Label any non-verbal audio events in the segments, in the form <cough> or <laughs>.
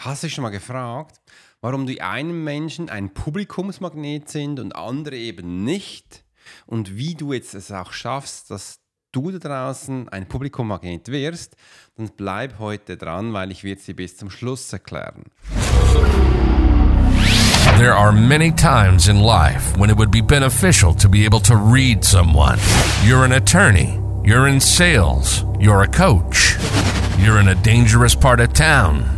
Hast du dich schon mal gefragt, warum die einen Menschen ein Publikumsmagnet sind und andere eben nicht? Und wie du jetzt es auch schaffst, dass du da draußen ein Publikummagnet wirst? Dann bleib heute dran, weil ich werde sie bis zum Schluss erklären. There are many times in life when it would be beneficial to be able to read someone. You're an attorney, you're in sales, you're a coach, you're in a dangerous part of town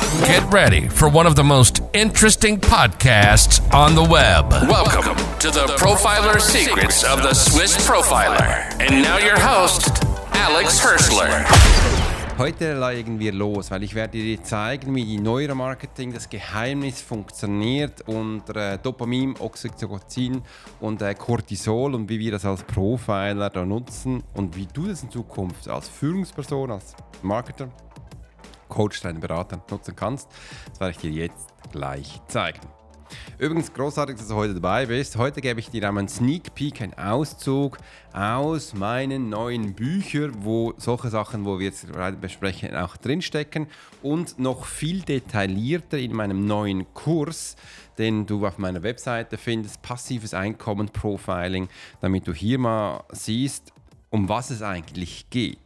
Get ready for one of the most interesting podcasts on the web. Welcome to the Profiler Secrets of the Swiss Profiler. And now your host, Alex Hirschler. Heute legen wir los, weil ich werde dir zeigen, wie die Neuromarketing, das Geheimnis funktioniert und äh, Dopamin, Oxytocin und äh, Cortisol und wie wir das als Profiler da nutzen und wie du das in Zukunft als Führungsperson, als Marketer, Coach, deinen Berater nutzen kannst. Das werde ich dir jetzt gleich zeigen. Übrigens großartig, dass du heute dabei bist. Heute gebe ich dir einmal einen Sneak Peek, einen Auszug aus meinen neuen Büchern, wo solche Sachen, wo wir jetzt gerade besprechen, auch drinstecken und noch viel detaillierter in meinem neuen Kurs, den du auf meiner Webseite findest, passives Einkommen Profiling, damit du hier mal siehst, um was es eigentlich geht.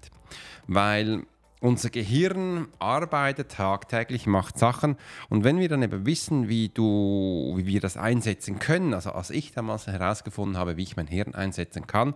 Weil unser Gehirn arbeitet tagtäglich, macht Sachen. Und wenn wir dann eben wissen, wie, du, wie wir das einsetzen können, also als ich damals herausgefunden habe, wie ich mein Hirn einsetzen kann,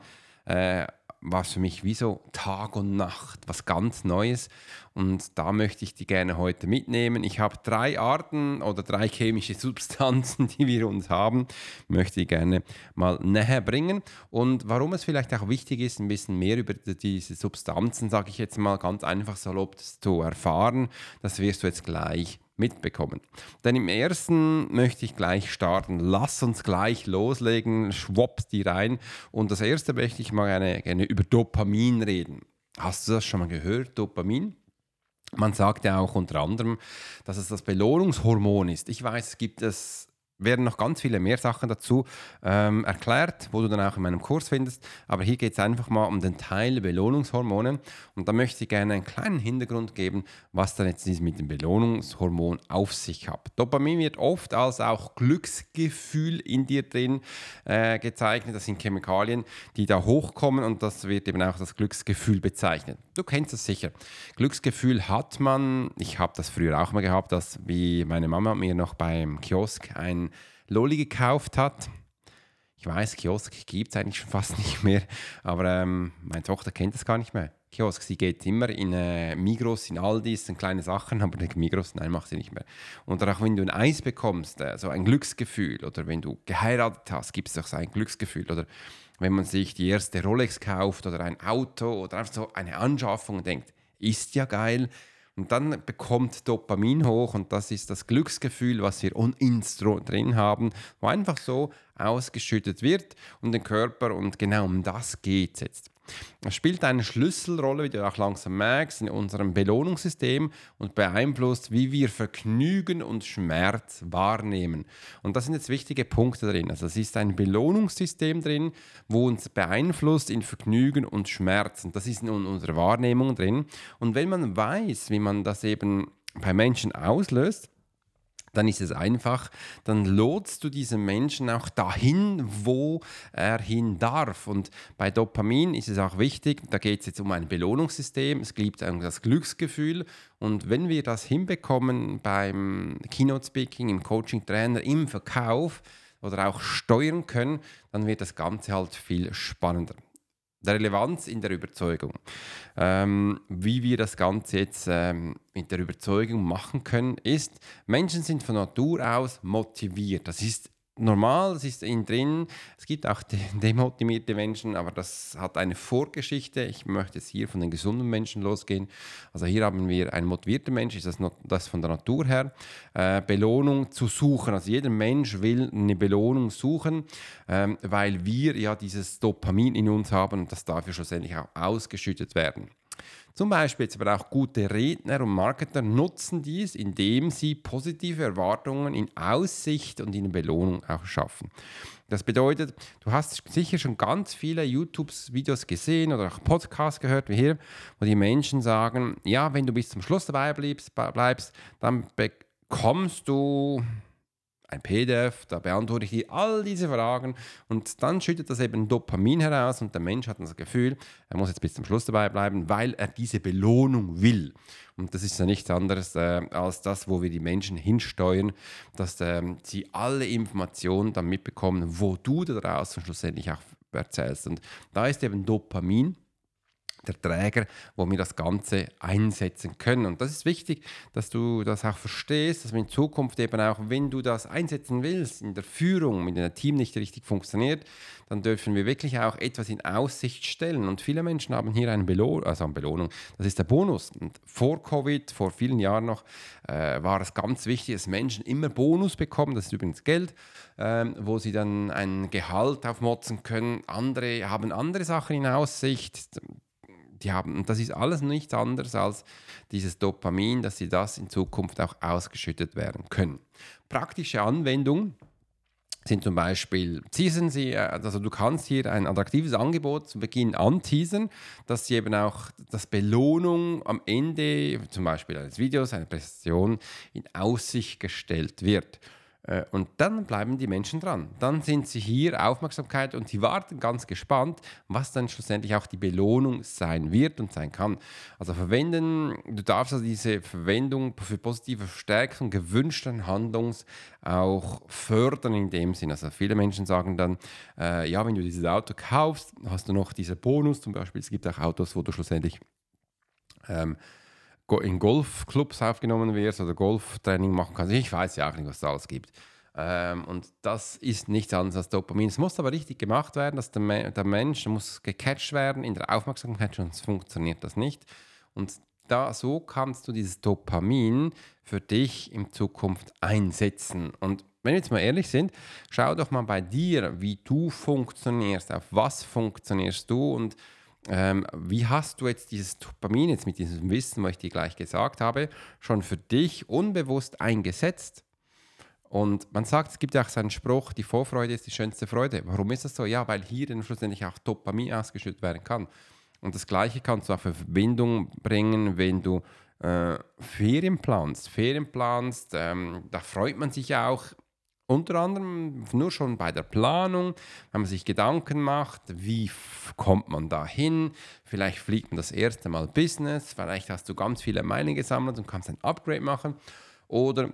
äh, war es für mich wie so Tag und Nacht, was ganz Neues. Und da möchte ich die gerne heute mitnehmen. Ich habe drei Arten oder drei chemische <laughs> Substanzen, die wir uns haben, möchte ich gerne mal näher bringen. Und warum es vielleicht auch wichtig ist, ein bisschen mehr über diese Substanzen, sage ich jetzt mal ganz einfach salopp zu erfahren, das wirst du jetzt gleich mitbekommen. Denn im ersten möchte ich gleich starten. Lass uns gleich loslegen, schwopps die rein. Und das erste möchte ich mal gerne, gerne über Dopamin reden. Hast du das schon mal gehört, Dopamin? Man sagt ja auch unter anderem, dass es das Belohnungshormon ist. Ich weiß, es gibt es werden noch ganz viele mehr Sachen dazu ähm, erklärt, wo du dann auch in meinem Kurs findest. Aber hier geht es einfach mal um den Teil Belohnungshormone. Und da möchte ich gerne einen kleinen Hintergrund geben, was dann jetzt mit dem Belohnungshormon auf sich hat. Dopamin wird oft als auch Glücksgefühl in dir drin äh, gezeichnet. Das sind Chemikalien, die da hochkommen und das wird eben auch das Glücksgefühl bezeichnet. Du kennst das sicher. Glücksgefühl hat man, ich habe das früher auch mal gehabt, dass wie meine Mama mir noch beim Kiosk ein Lolli gekauft hat. Ich weiß, Kiosk gibt es eigentlich schon fast nicht mehr, aber ähm, meine Tochter kennt das gar nicht mehr. Kiosk, sie geht immer in äh, Migros, in Aldi, sind kleine Sachen, <laughs> aber in Migros, nein, macht sie nicht mehr. Und auch wenn du ein Eis bekommst, äh, so ein Glücksgefühl, oder wenn du geheiratet hast, gibt es doch so ein Glücksgefühl, oder wenn man sich die erste Rolex kauft oder ein Auto oder einfach so eine Anschaffung und denkt, ist ja geil, und dann bekommt Dopamin hoch und das ist das Glücksgefühl, was wir uns drin haben, wo einfach so ausgeschüttet wird und den Körper und genau um das geht es jetzt. Es spielt eine Schlüsselrolle, wie du auch langsam merkst, in unserem Belohnungssystem und beeinflusst, wie wir Vergnügen und Schmerz wahrnehmen. Und das sind jetzt wichtige Punkte drin. Also es ist ein Belohnungssystem drin, wo uns beeinflusst in Vergnügen und Schmerz. Und das ist in unserer Wahrnehmung drin. Und wenn man weiß, wie man das eben bei Menschen auslöst, dann ist es einfach, dann lotst du diesen Menschen auch dahin, wo er hin darf. Und bei Dopamin ist es auch wichtig, da geht es jetzt um ein Belohnungssystem, es gibt das Glücksgefühl. Und wenn wir das hinbekommen beim Keynote Speaking, im Coaching Trainer, im Verkauf oder auch steuern können, dann wird das Ganze halt viel spannender der Relevanz in der Überzeugung. Ähm, wie wir das Ganze jetzt ähm, mit der Überzeugung machen können, ist, Menschen sind von Natur aus motiviert. Das ist normal, das ist in drin. Es gibt auch <laughs> demotivierte Menschen, aber das hat eine Vorgeschichte. Ich möchte jetzt hier von den gesunden Menschen losgehen. Also hier haben wir einen motivierten Mensch, ist das, das von der Natur her. Äh, Belohnung zu suchen. Also jeder Mensch will eine Belohnung suchen, ähm, weil wir ja dieses Dopamin in uns haben und das darf ja schlussendlich auch ausgeschüttet werden. Zum Beispiel jetzt aber auch gute Redner und Marketer nutzen dies, indem sie positive Erwartungen in Aussicht und in Belohnung auch schaffen. Das bedeutet, du hast sicher schon ganz viele YouTube-Videos gesehen oder auch Podcasts gehört, wie hier, wo die Menschen sagen, ja, wenn du bis zum Schluss dabei bleibst, bleibst dann bekommst du ein PDF, da beantworte ich dir all diese Fragen und dann schüttet das eben Dopamin heraus und der Mensch hat das Gefühl, er muss jetzt bis zum Schluss dabei bleiben, weil er diese Belohnung will. Und das ist ja nichts anderes äh, als das, wo wir die Menschen hinsteuern, dass äh, sie alle Informationen dann mitbekommen, wo du da draußen schlussendlich auch erzählst. Und da ist eben Dopamin der Träger, wo wir das Ganze einsetzen können. Und das ist wichtig, dass du das auch verstehst, dass wir in Zukunft eben auch, wenn du das einsetzen willst, in der Führung, wenn ein Team nicht richtig funktioniert, dann dürfen wir wirklich auch etwas in Aussicht stellen. Und viele Menschen haben hier eine Belohnung, also eine Belohnung, das ist der Bonus. Und vor Covid, vor vielen Jahren noch, äh, war es ganz wichtig, dass Menschen immer Bonus bekommen, das ist übrigens Geld, äh, wo sie dann ein Gehalt aufmotzen können. Andere haben andere Sachen in Aussicht die haben, und das ist alles nichts anderes als dieses Dopamin, dass sie das in Zukunft auch ausgeschüttet werden können. Praktische Anwendung sind zum Beispiel, teasen Sie, äh, also du kannst hier ein attraktives Angebot zu Beginn anteasen, dass sie eben auch das Belohnung am Ende, zum Beispiel eines Videos, einer Präsentation, in Aussicht gestellt wird. Äh, und dann bleiben die Menschen dran. Dann sind sie hier Aufmerksamkeit und sie warten ganz gespannt, was dann schlussendlich auch die Belohnung sein wird und sein kann. Also verwenden, du darfst also diese Verwendung für positive Verstärkung gewünschten Handlungs auch fördern in dem Sinn. Also viele Menschen sagen dann, äh, ja, wenn du dieses Auto kaufst, hast du noch diesen Bonus. Zum Beispiel, es gibt auch Autos, wo du schlussendlich ähm, in Golfclubs aufgenommen wirst oder Golftraining machen kannst. Ich weiß ja auch nicht, was es alles gibt. Ähm, und das ist nichts anderes als Dopamin. Es muss aber richtig gemacht werden, dass der, der Mensch muss gecatcht werden in der Aufmerksamkeit, sonst funktioniert das nicht. Und da, so kannst du dieses Dopamin für dich in Zukunft einsetzen. Und wenn wir jetzt mal ehrlich sind, schau doch mal bei dir, wie du funktionierst, auf was funktionierst du und ähm, wie hast du jetzt dieses Dopamin, jetzt mit diesem Wissen, was ich dir gleich gesagt habe, schon für dich unbewusst eingesetzt? Und man sagt, es gibt ja auch so einen Spruch, die Vorfreude ist die schönste Freude. Warum ist das so? Ja, weil hier dann schlussendlich auch Dopamin ausgeschüttet werden kann. Und das Gleiche kannst du auch für Verbindung bringen, wenn du äh, Ferien planst. Ferien planst, ähm, da freut man sich auch unter anderem nur schon bei der Planung, wenn man sich Gedanken macht, wie kommt man da hin? Vielleicht fliegt man das erste Mal Business, vielleicht hast du ganz viele Meilen gesammelt und kannst ein Upgrade machen. Oder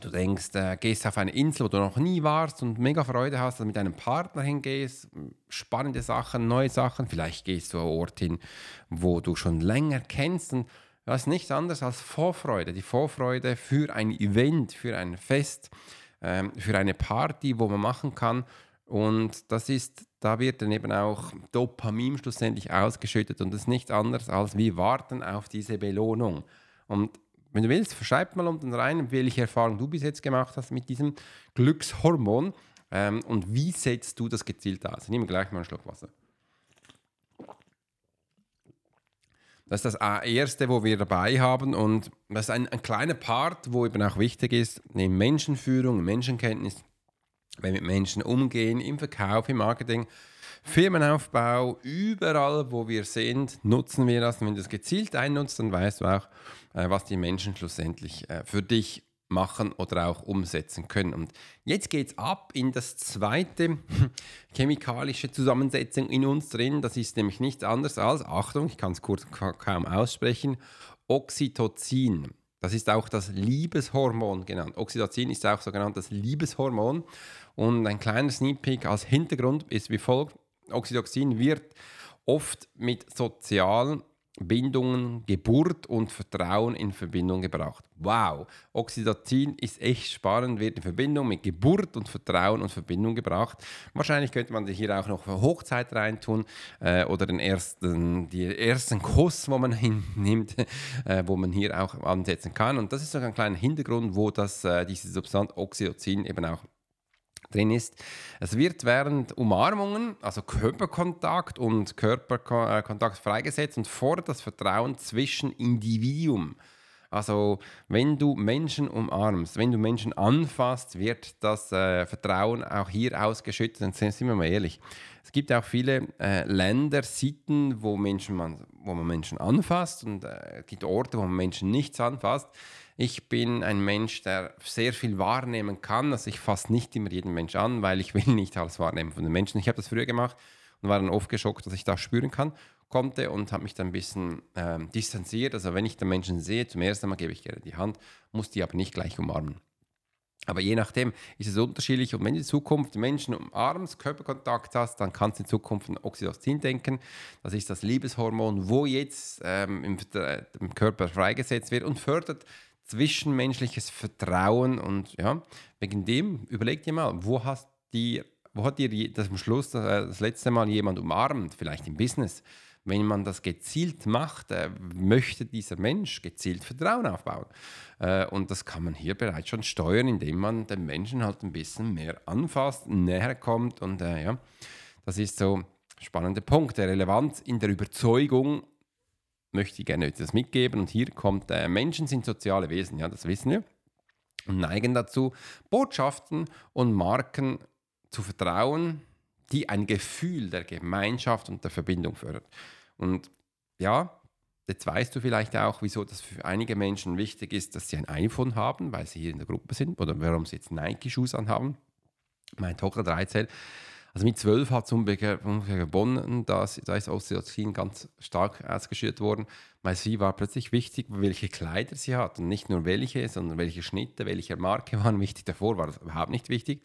du denkst, äh, gehst auf eine Insel, wo du noch nie warst und mega Freude hast, dass du mit einem Partner hingehst, spannende Sachen, neue Sachen. Vielleicht gehst du an einen Ort hin, wo du schon länger kennst und das ist nichts anderes als Vorfreude. Die Vorfreude für ein Event, für ein Fest ähm, für eine Party, wo man machen kann. Und das ist, da wird dann eben auch Dopamin schlussendlich ausgeschüttet und das ist nichts anderes als wir warten auf diese Belohnung. Und wenn du willst, verschreib mal unten rein, welche Erfahrung du bis jetzt gemacht hast mit diesem Glückshormon ähm, und wie setzt du das gezielt aus. Ich nehme gleich mal einen Schluck Wasser. Das ist das Erste, wo wir dabei haben und das ist ein, ein kleiner Part, wo eben auch wichtig ist, in Menschenführung, Menschenkenntnis, wenn wir mit Menschen umgehen, im Verkauf, im Marketing, Firmenaufbau, überall, wo wir sind, nutzen wir das. Und wenn du es gezielt einnutzt, dann weißt du auch, äh, was die Menschen schlussendlich äh, für dich machen oder auch umsetzen können. Und jetzt geht es ab in das zweite <laughs> chemikalische Zusammensetzung in uns drin. Das ist nämlich nichts anderes als, Achtung, ich kann es kurz kaum aussprechen, Oxytocin. Das ist auch das Liebeshormon genannt. Oxytocin ist auch sogenannt das Liebeshormon. Und ein kleiner Sneak Peek als Hintergrund ist wie folgt. Oxytocin wird oft mit sozialen Bindungen, Geburt und Vertrauen in Verbindung gebracht. Wow, Oxytocin ist echt spannend, wird in Verbindung mit Geburt und Vertrauen und Verbindung gebracht. Wahrscheinlich könnte man hier auch noch eine Hochzeit reintun äh, oder den ersten, die ersten Kuss, wo man <laughs> hinnimmt, äh, wo man hier auch ansetzen kann. Und das ist so ein kleiner Hintergrund, wo das, äh, diese Substanz Oxytocin eben auch drin ist. Es wird während Umarmungen, also Körperkontakt und Körperkontakt freigesetzt und fordert das Vertrauen zwischen Individuum. Also wenn du Menschen umarmst, wenn du Menschen anfasst, wird das äh, Vertrauen auch hier ausgeschüttet. Und sind wir mal ehrlich, es gibt auch viele äh, Länder, Sitten, wo, Menschen man, wo man Menschen anfasst und äh, es gibt Orte, wo man Menschen nichts anfasst. Ich bin ein Mensch, der sehr viel wahrnehmen kann. Also ich fasse nicht immer jeden Mensch an, weil ich will nicht alles wahrnehmen von den Menschen. Ich habe das früher gemacht und war dann oft geschockt, dass ich das spüren kann, konnte und habe mich dann ein bisschen ähm, distanziert. Also wenn ich den Menschen sehe, zum ersten Mal gebe ich gerne die Hand, muss die aber nicht gleich umarmen. Aber je nachdem ist es unterschiedlich. Und wenn du in Zukunft Menschen umarmst, Körperkontakt hast, dann kannst du in Zukunft an Oxytocin denken. Das ist das Liebeshormon, wo jetzt ähm, im, äh, im Körper freigesetzt wird und fördert zwischenmenschliches Vertrauen und ja, wegen dem überleg dir mal, wo hast die, wo hat dir das am Schluss das, äh, das letzte Mal jemand umarmt, vielleicht im Business. Wenn man das gezielt macht, äh, möchte dieser Mensch gezielt Vertrauen aufbauen. Äh, und das kann man hier bereits schon steuern, indem man den Menschen halt ein bisschen mehr anfasst, näher kommt. Und ja, das ist so ein spannender Punkt. Der Relevanz in der Überzeugung möchte ich gerne etwas mitgeben. Und hier kommt, äh, Menschen sind soziale Wesen, ja, das wissen wir. Und neigen dazu, Botschaften und Marken zu vertrauen, die ein Gefühl der Gemeinschaft und der Verbindung fördern. Und ja, jetzt weißt du vielleicht auch, wieso das für einige Menschen wichtig ist, dass sie ein iPhone haben, weil sie hier in der Gruppe sind oder warum sie jetzt Nike-Schuhe anhaben. Meine Tochter 13 also mit 12 hat es ungefähr gewonnen, da ist Osteozin ganz stark ausgeschüttet worden, weil sie war plötzlich wichtig, welche Kleider sie hat und nicht nur welche, sondern welche Schnitte, welche Marke <laughs> waren wichtig. Davor war das überhaupt nicht wichtig.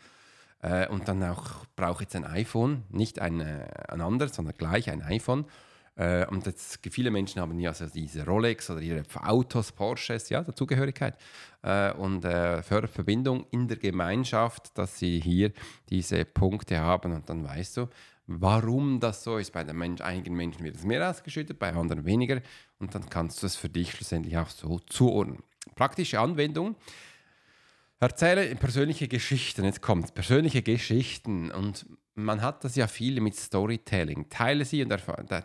Äh, und dann auch brauche jetzt ein iPhone, nicht ein, äh, ein anderes, sondern gleich ein iPhone. Äh, und jetzt, viele Menschen haben ja also diese Rolex oder ihre Autos, Porsches, ja, Dazugehörigkeit äh, und äh, Verbindung in der Gemeinschaft, dass sie hier diese Punkte haben und dann weißt du, warum das so ist. Bei den Mensch, einigen Menschen wird es mehr ausgeschüttet, bei anderen weniger und dann kannst du es für dich schlussendlich auch so zuordnen. Praktische Anwendung. Erzähle persönliche Geschichten. Jetzt kommt persönliche Geschichten und man hat das ja viel mit Storytelling. Teile sie und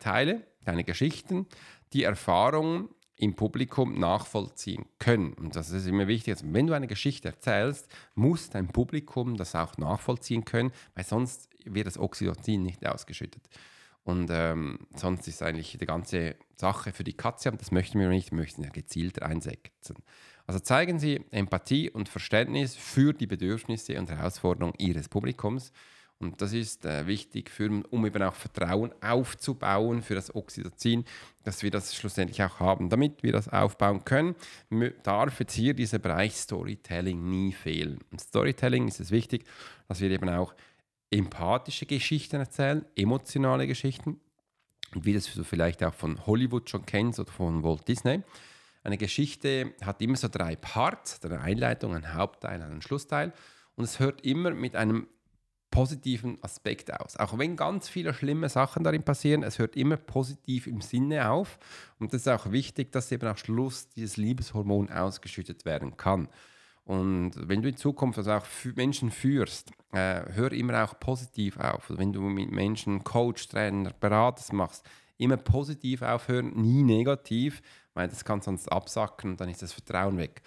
teile deine Geschichten, die Erfahrungen im Publikum nachvollziehen können. Und das ist immer wichtig. Also wenn du eine Geschichte erzählst, muss dein Publikum das auch nachvollziehen können, weil sonst wird das Oxytocin nicht ausgeschüttet. Und ähm, sonst ist eigentlich die ganze Sache für die Katze, und das möchten wir nicht, wir möchten ja gezielt einsetzen. Also zeigen Sie Empathie und Verständnis für die Bedürfnisse und Herausforderungen Ihres Publikums und das ist äh, wichtig, für, um eben auch Vertrauen aufzubauen für das Oxytocin, dass wir das schlussendlich auch haben. Damit wir das aufbauen können, darf jetzt hier dieser Bereich Storytelling nie fehlen. Und Storytelling ist es wichtig, dass wir eben auch empathische Geschichten erzählen, emotionale Geschichten. Wie das du vielleicht auch von Hollywood schon kennst oder von Walt Disney. Eine Geschichte hat immer so drei Parts, eine Einleitung, ein Hauptteil, einen Schlussteil. Und es hört immer mit einem positiven Aspekt aus. Auch wenn ganz viele schlimme Sachen darin passieren, es hört immer positiv im Sinne auf. Und das ist auch wichtig, dass eben am Schluss dieses Liebeshormon ausgeschüttet werden kann. Und wenn du in Zukunft also auch Menschen führst, äh, hör immer auch positiv auf. Also wenn du mit Menschen Coach, Trainer, Berater machst, immer positiv aufhören, nie negativ, weil das kann sonst absacken und dann ist das Vertrauen weg.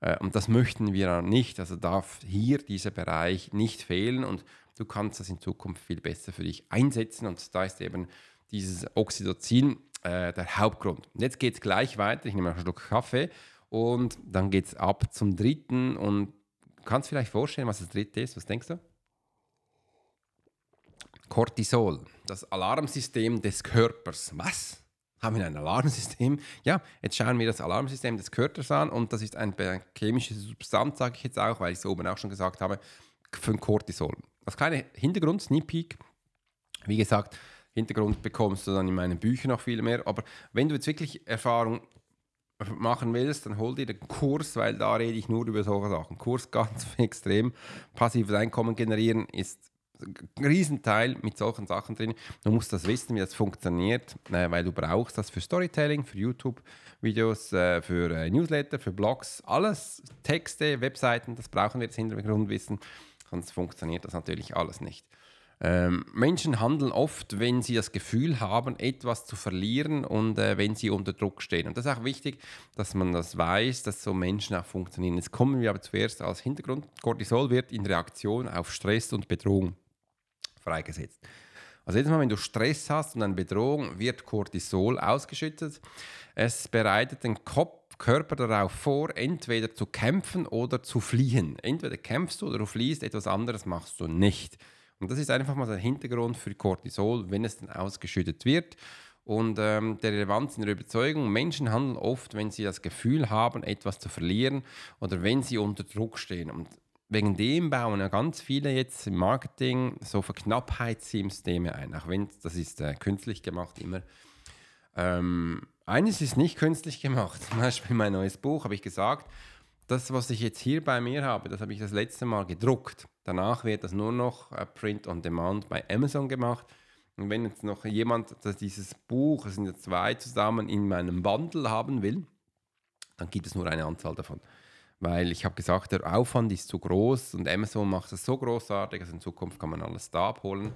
Äh, und das möchten wir nicht. Also darf hier dieser Bereich nicht fehlen. Und Du kannst das in Zukunft viel besser für dich einsetzen und da ist eben dieses Oxytocin äh, der Hauptgrund. Und jetzt geht es gleich weiter. Ich nehme einen Schluck Kaffee und dann geht es ab zum dritten und kannst vielleicht vorstellen, was das dritte ist. Was denkst du? Cortisol, das Alarmsystem des Körpers. Was? Haben wir ein Alarmsystem? Ja, jetzt schauen wir das Alarmsystem des Körpers an und das ist eine chemische Substanz, sage ich jetzt auch, weil ich es oben auch schon gesagt habe, für Cortisol. Als kleiner Hintergrund, Sneak Peek, wie gesagt, Hintergrund bekommst du dann in meinen Büchern noch viel mehr. Aber wenn du jetzt wirklich Erfahrung machen willst, dann hol dir den Kurs, weil da rede ich nur über solche Sachen. Kurs ganz <laughs> extrem. Passives Einkommen generieren ist ein Riesenteil mit solchen Sachen drin. Du musst das wissen, wie das funktioniert, äh, weil du brauchst das für Storytelling, für YouTube-Videos, äh, für äh, Newsletter, für Blogs, alles, Texte, Webseiten, das brauchen wir jetzt Hintergrundwissen, sonst funktioniert das natürlich alles nicht. Ähm, Menschen handeln oft, wenn sie das Gefühl haben, etwas zu verlieren und äh, wenn sie unter Druck stehen. Und das ist auch wichtig, dass man das weiß, dass so Menschen auch funktionieren. Jetzt kommen wir aber zuerst als Hintergrund. Cortisol wird in Reaktion auf Stress und Bedrohung freigesetzt. Also jedes Mal, wenn du Stress hast und eine Bedrohung, wird Cortisol ausgeschüttet. Es bereitet den Kopf Körper darauf vor, entweder zu kämpfen oder zu fliehen. Entweder kämpfst du oder du fliehst, etwas anderes machst du nicht. Und das ist einfach mal der Hintergrund für Cortisol, wenn es dann ausgeschüttet wird. Und ähm, der Relevanz in der Überzeugung, Menschen handeln oft, wenn sie das Gefühl haben, etwas zu verlieren oder wenn sie unter Druck stehen. Und wegen dem bauen ja ganz viele jetzt im Marketing so Verknappheitssysteme ein, auch wenn das ist äh, künstlich gemacht immer. Ähm, eines ist nicht künstlich gemacht. <laughs> Zum Beispiel mein neues Buch habe ich gesagt, das, was ich jetzt hier bei mir habe, das habe ich das letzte Mal gedruckt. Danach wird das nur noch äh, Print on Demand bei Amazon gemacht. Und wenn jetzt noch jemand das dieses Buch, es sind ja zwei zusammen, in meinem Bundle haben will, dann gibt es nur eine Anzahl davon weil ich habe gesagt, der Aufwand ist zu groß und Amazon macht es so großartig, also in Zukunft kann man alles da abholen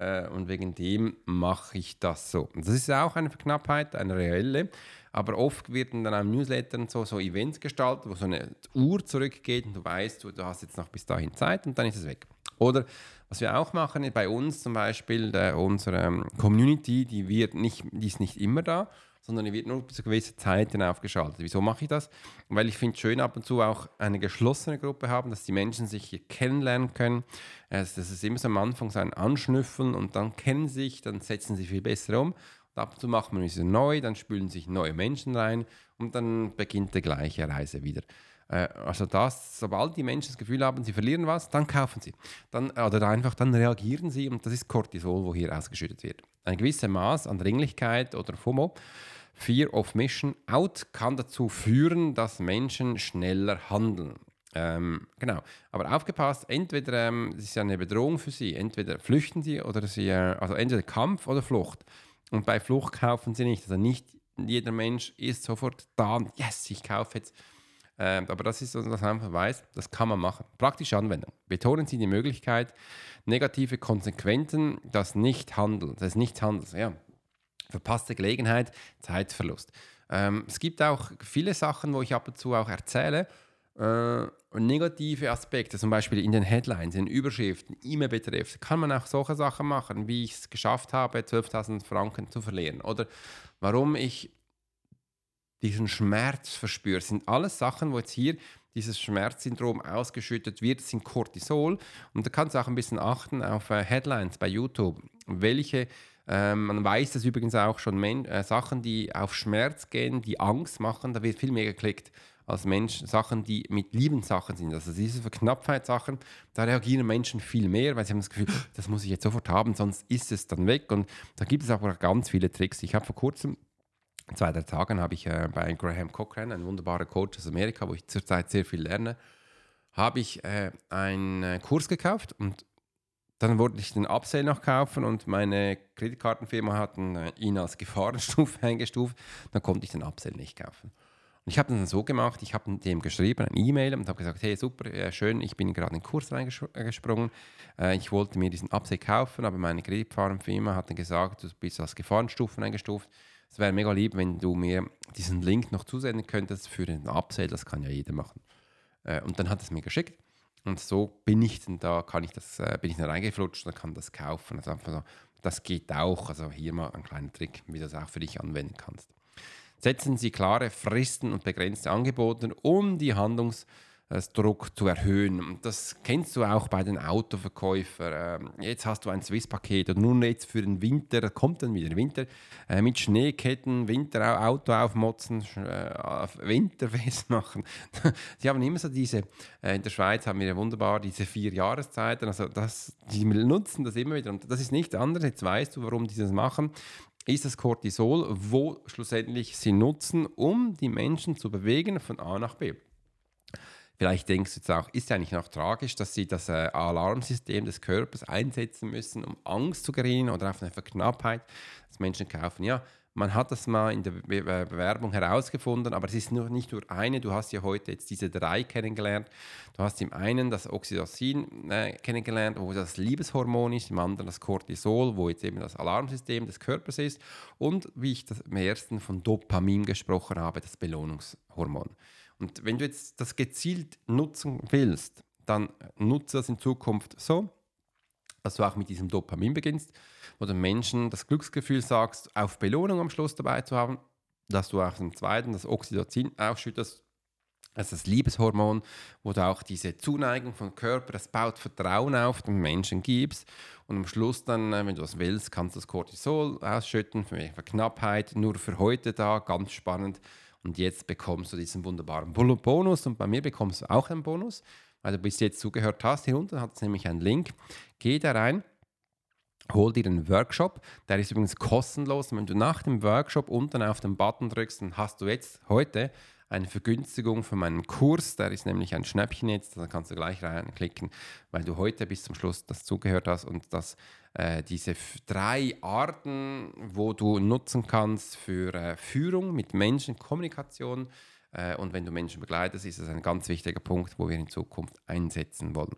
äh, und wegen dem mache ich das so. Das ist auch eine Verknappheit, eine reelle, aber oft werden dann am Newsletter so, so Events gestaltet, wo so eine Uhr zurückgeht und du weißt, du, du hast jetzt noch bis dahin Zeit und dann ist es weg. Oder was wir auch machen, bei uns zum Beispiel, der, unsere Community, die, wird nicht, die ist nicht immer da, sondern die wird nur zu gewissen Zeiten aufgeschaltet. Wieso mache ich das? Weil ich finde es schön ab und zu auch eine geschlossene Gruppe haben, dass die Menschen sich hier kennenlernen können. Das ist immer so am Anfang so ein Anschnüffeln und dann kennen sich, dann setzen sie viel besser um. Und ab und zu macht man wieder neu, dann spülen sich neue Menschen rein und dann beginnt die gleiche Reise wieder. Äh, also das, sobald die Menschen das Gefühl haben, sie verlieren was, dann kaufen sie. Dann, oder einfach dann reagieren sie und das ist Cortisol, wo hier ausgeschüttet wird. Ein gewisses Maß an Dringlichkeit oder FOMO, Fear of Mission Out, kann dazu führen, dass Menschen schneller handeln. Ähm, genau. Aber aufgepasst, entweder ähm, es ist eine Bedrohung für sie, entweder flüchten sie oder sie, äh, also entweder Kampf oder Flucht. Und bei Flucht kaufen sie nicht. Also nicht jeder Mensch ist sofort da, yes, ich kaufe jetzt ähm, aber das ist, man einfach weiß, das kann man machen. Praktische Anwendung. Betonen Sie die Möglichkeit, negative Konsequenzen des Nichthandels, des Nichthandels, ja. Verpasste Gelegenheit, Zeitverlust. Ähm, es gibt auch viele Sachen, wo ich ab und zu auch erzähle, äh, negative Aspekte, zum Beispiel in den Headlines, in Überschriften, E-Mail-Betreff, kann man auch solche Sachen machen, wie ich es geschafft habe, 12.000 Franken zu verlieren. Oder warum ich diesen Schmerz verspürst, sind alles Sachen, wo jetzt hier dieses Schmerzsyndrom ausgeschüttet wird, sind Cortisol. Und da kannst du auch ein bisschen achten auf äh, Headlines bei YouTube. Welche, äh, man weiß das übrigens auch schon, Men äh, Sachen, die auf Schmerz gehen, die Angst machen, da wird viel mehr geklickt als Mensch, Sachen, die mit lieben Sachen sind. Also diese Verknapptheitssachen, da reagieren Menschen viel mehr, weil sie haben das Gefühl, das muss ich jetzt sofort haben, sonst ist es dann weg. Und da gibt es aber auch ganz viele Tricks. Ich habe vor kurzem zwei, drei Tagen habe ich äh, bei Graham Cochran, ein wunderbarer Coach aus Amerika, wo ich zurzeit sehr viel lerne, habe ich äh, einen äh, Kurs gekauft und dann wollte ich den Upsell noch kaufen und meine Kreditkartenfirma hat äh, ihn als Gefahrenstufe <laughs> eingestuft. Dann konnte ich den Upsell nicht kaufen. Und ich habe dann so gemacht, ich habe dem geschrieben, ein E-Mail und habe gesagt, hey super, äh, schön, ich bin gerade in den Kurs reingesprungen. Äh, ich wollte mir diesen Upsell kaufen, aber meine Kreditkartenfirma hat dann gesagt, du bist als Gefahrenstufen eingestuft es wäre mega lieb, wenn du mir diesen Link noch zusenden könntest für den Upsell. Das kann ja jeder machen. Äh, und dann hat es mir geschickt. Und so bin ich dann da, kann ich das, äh, bin ich da reingeflutscht und kann das kaufen. Also einfach so, das geht auch. Also hier mal ein kleiner Trick, wie du das auch für dich anwenden kannst. Setzen Sie klare Fristen und begrenzte Angebote, um die Handlungs- Druck zu erhöhen. Das kennst du auch bei den Autoverkäufern. Ähm, jetzt hast du ein Swiss-Paket und nun jetzt für den Winter, kommt dann wieder Winter, äh, mit Schneeketten, Winter <laughs> Auto aufmotzen, äh, Winterfest machen. Sie haben immer so diese, äh, in der Schweiz haben wir ja wunderbar diese vier Jahreszeiten, also das, die nutzen das immer wieder und das ist nichts anderes, jetzt weißt du, warum die das machen ist das Cortisol, wo schlussendlich sie nutzen, um die Menschen zu bewegen von A nach B. Vielleicht denkst du jetzt auch, ist ja eigentlich noch tragisch, dass sie das äh, Alarmsystem des Körpers einsetzen müssen, um Angst zu gerinnen oder auf eine Verknappheit, dass Menschen kaufen. Ja, man hat das mal in der Be Bewerbung herausgefunden, aber es ist nur, nicht nur eine. Du hast ja heute jetzt diese drei kennengelernt. Du hast im einen das Oxytocin äh, kennengelernt, wo das Liebeshormon ist, im anderen das Cortisol, wo jetzt eben das Alarmsystem des Körpers ist und wie ich das im ersten von Dopamin gesprochen habe, das Belohnungshormon. Und wenn du jetzt das gezielt nutzen willst, dann nutze das in Zukunft so, dass du auch mit diesem Dopamin beginnst, wo du Menschen das Glücksgefühl sagst, auf Belohnung am Schluss dabei zu haben, dass du auch im zweiten das Oxytocin ausschüttest, das ist das Liebeshormon, wo du auch diese Zuneigung vom Körper, das baut Vertrauen auf, den Menschen gibst. Und am Schluss dann, äh, wenn du das willst, kannst du das Cortisol ausschütten, für Knappheit, nur für heute da, ganz spannend. Und jetzt bekommst du diesen wunderbaren Bonus und bei mir bekommst du auch einen Bonus, weil du bis jetzt zugehört hast. Hier unten hat es nämlich einen Link. Geh da rein, hol dir einen Workshop. Der ist übrigens kostenlos. Wenn du nach dem Workshop unten auf den Button drückst, dann hast du jetzt heute eine Vergünstigung von meinem Kurs. Der ist nämlich ein Schnäppchen jetzt, da kannst du gleich reinklicken, weil du heute bis zum Schluss das zugehört hast und das, äh, diese drei Arten, wo du nutzen kannst für äh, Führung mit Menschen, Kommunikation äh, und wenn du Menschen begleitest, ist das ein ganz wichtiger Punkt, wo wir in Zukunft einsetzen wollen.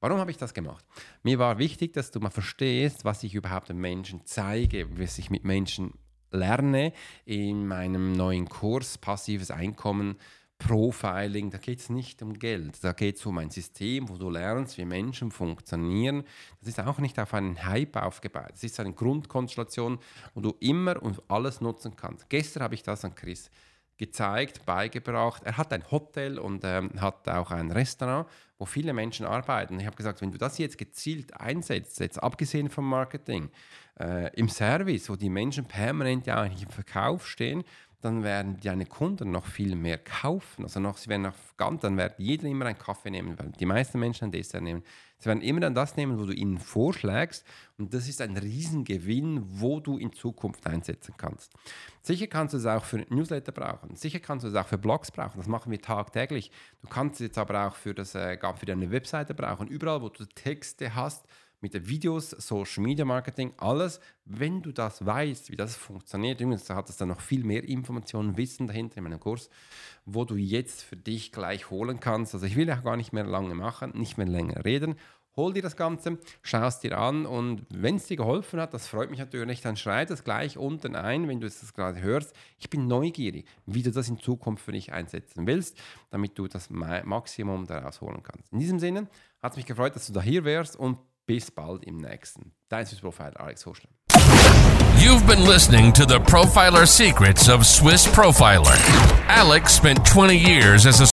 Warum habe ich das gemacht? Mir war wichtig, dass du mal verstehst, was ich überhaupt den Menschen zeige, was ich mit Menschen lerne in meinem neuen Kurs Passives Einkommen. Profiling, da geht es nicht um Geld, da geht es um ein System, wo du lernst, wie Menschen funktionieren. Das ist auch nicht auf einen Hype aufgebaut. Das ist eine Grundkonstellation, wo du immer und alles nutzen kannst. Gestern habe ich das an Chris gezeigt, beigebracht. Er hat ein Hotel und ähm, hat auch ein Restaurant, wo viele Menschen arbeiten. Ich habe gesagt, wenn du das jetzt gezielt einsetzt, jetzt abgesehen vom Marketing, äh, im Service, wo die Menschen permanent ja eigentlich im Verkauf stehen, dann werden deine Kunden noch viel mehr kaufen. Also noch, sie werden noch ganz, dann wird jeder immer einen Kaffee nehmen, weil die meisten Menschen ein Dessert nehmen. Sie werden immer dann das nehmen, wo du ihnen vorschlägst. Und das ist ein Riesengewinn, wo du in Zukunft einsetzen kannst. Sicher kannst du es auch für Newsletter brauchen. Sicher kannst du es auch für Blogs brauchen. Das machen wir tagtäglich. Du kannst es jetzt aber auch für, das, äh, für deine Webseite brauchen. Überall, wo du Texte hast, mit den Videos, Social Media Marketing, alles, wenn du das weißt, wie das funktioniert. Übrigens hat es dann noch viel mehr Informationen, Wissen dahinter in meinem Kurs, wo du jetzt für dich gleich holen kannst. Also ich will auch gar nicht mehr lange machen, nicht mehr länger reden. Hol dir das Ganze, schau es dir an und wenn es dir geholfen hat, das freut mich natürlich, dann schreib das gleich unten ein, wenn du es gerade hörst. Ich bin neugierig, wie du das in Zukunft für dich einsetzen willst, damit du das Maximum daraus holen kannst. In diesem Sinne hat es mich gefreut, dass du da hier wärst und Bis bald im nächsten. Dein Swiss Profiler Alex Horschler. You've been listening to the Profiler Secrets of Swiss Profiler. Alex spent 20 years as a